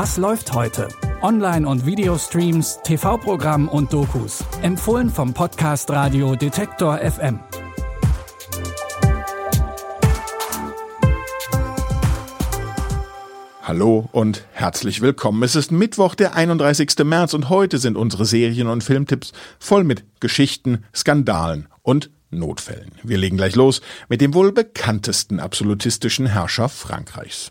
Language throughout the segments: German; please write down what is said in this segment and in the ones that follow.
Was läuft heute? Online- und Videostreams, TV-Programm und Dokus. Empfohlen vom Podcast Radio Detektor FM. Hallo und herzlich willkommen. Es ist Mittwoch, der 31. März und heute sind unsere Serien- und Filmtipps voll mit Geschichten, Skandalen und Notfällen. Wir legen gleich los mit dem wohl bekanntesten absolutistischen Herrscher Frankreichs.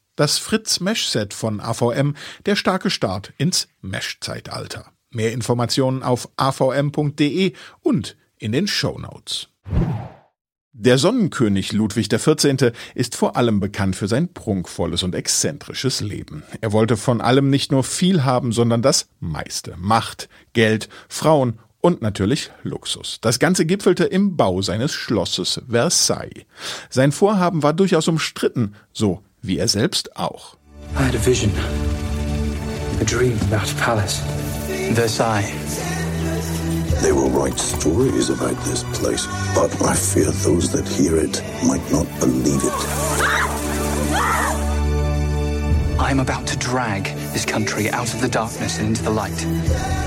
Das Fritz Mesh Set von AVM, der starke Start ins Mesh-Zeitalter. Mehr Informationen auf avm.de und in den Show Notes. Der Sonnenkönig Ludwig XIV. ist vor allem bekannt für sein prunkvolles und exzentrisches Leben. Er wollte von allem nicht nur viel haben, sondern das meiste. Macht, Geld, Frauen und natürlich Luxus. Das Ganze gipfelte im Bau seines Schlosses Versailles. Sein Vorhaben war durchaus umstritten, so wie er selbst auch. I had a vision, a dream about a palace. Versailles. They will write stories about this place, but I fear those that hear it might not believe it. I am about to drag this country out of the darkness and into the light.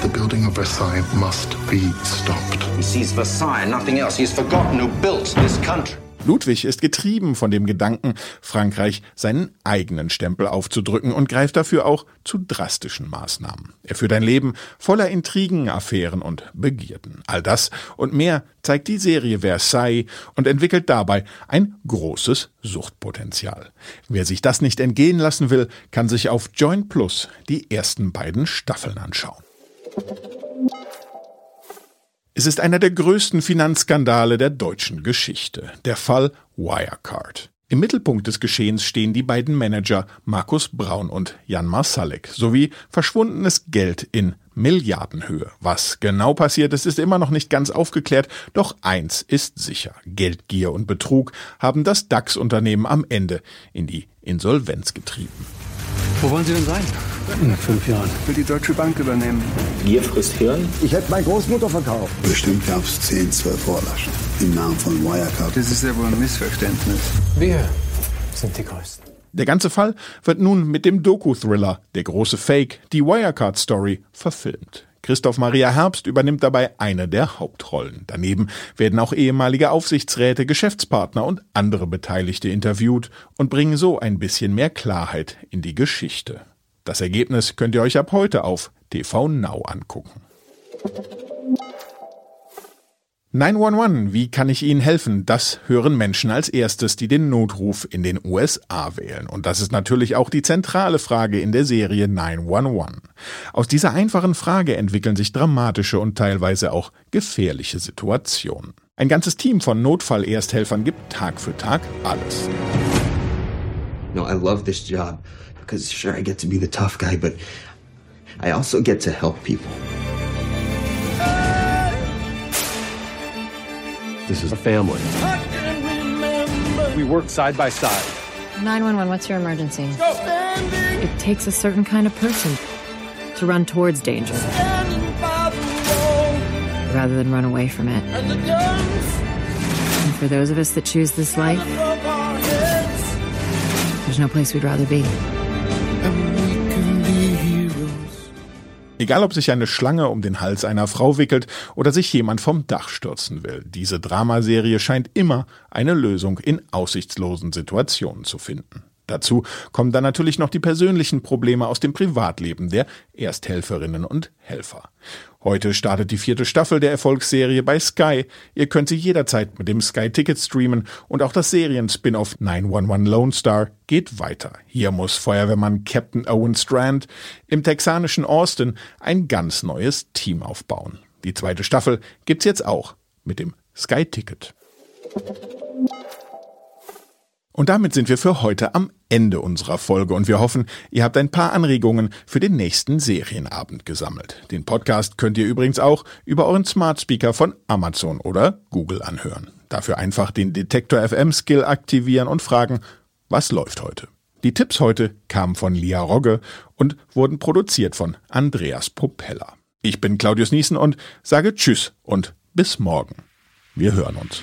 The building of Versailles must be stopped. He sees Versailles, nothing else. He's forgotten who built this country. Ludwig ist getrieben von dem Gedanken, Frankreich seinen eigenen Stempel aufzudrücken und greift dafür auch zu drastischen Maßnahmen. Er führt ein Leben voller Intrigen, Affären und Begierden. All das und mehr zeigt die Serie Versailles und entwickelt dabei ein großes Suchtpotenzial. Wer sich das nicht entgehen lassen will, kann sich auf Join Plus die ersten beiden Staffeln anschauen. Es ist einer der größten Finanzskandale der deutschen Geschichte, der Fall Wirecard. Im Mittelpunkt des Geschehens stehen die beiden Manager Markus Braun und Jan Marsalek sowie verschwundenes Geld in Milliardenhöhe. Was genau passiert ist, ist immer noch nicht ganz aufgeklärt, doch eins ist sicher. Geldgier und Betrug haben das DAX-Unternehmen am Ende in die Insolvenz getrieben. Wo wollen Sie denn sein? In fünf Jahren. Will die Deutsche Bank übernehmen. Gier frisst Hirn. Ich hätte meine Großmutter verkauft. Bestimmt gab es 10, 12 Vorlaschen im Namen von Wirecard. Das ist ja wohl ein Missverständnis. Wir sind die Größten. Der ganze Fall wird nun mit dem Doku-Thriller Der große Fake, die Wirecard-Story, verfilmt. Christoph Maria Herbst übernimmt dabei eine der Hauptrollen. Daneben werden auch ehemalige Aufsichtsräte, Geschäftspartner und andere Beteiligte interviewt und bringen so ein bisschen mehr Klarheit in die Geschichte. Das Ergebnis könnt ihr euch ab heute auf TV Now angucken. 911, wie kann ich Ihnen helfen? Das hören Menschen als erstes, die den Notruf in den USA wählen. Und das ist natürlich auch die zentrale Frage in der Serie 911. Aus dieser einfachen Frage entwickeln sich dramatische und teilweise auch gefährliche Situationen. Ein ganzes Team von Notfallersthelfern gibt Tag für Tag alles. No, I love this job because sure I get to be the tough guy, but I also get to help people. This is a family. We work side by side. 911, what's your emergency? It takes a certain kind of person to run towards danger rather than run away from it. And for those of us that choose this life, there's no place we'd rather be. Egal ob sich eine Schlange um den Hals einer Frau wickelt oder sich jemand vom Dach stürzen will, diese Dramaserie scheint immer eine Lösung in aussichtslosen Situationen zu finden. Dazu kommen dann natürlich noch die persönlichen Probleme aus dem Privatleben der Ersthelferinnen und Helfer. Heute startet die vierte Staffel der Erfolgsserie bei Sky. Ihr könnt sie jederzeit mit dem Sky Ticket streamen und auch das Serien-Spin-off 911 Lone Star geht weiter. Hier muss Feuerwehrmann Captain Owen Strand im texanischen Austin ein ganz neues Team aufbauen. Die zweite Staffel gibt's jetzt auch mit dem Sky Ticket. Und damit sind wir für heute am Ende unserer Folge und wir hoffen, ihr habt ein paar Anregungen für den nächsten Serienabend gesammelt. Den Podcast könnt ihr übrigens auch über euren Smart Speaker von Amazon oder Google anhören. Dafür einfach den Detektor FM Skill aktivieren und fragen, was läuft heute? Die Tipps heute kamen von Lia Rogge und wurden produziert von Andreas Propeller. Ich bin Claudius Niesen und sage Tschüss und bis morgen. Wir hören uns.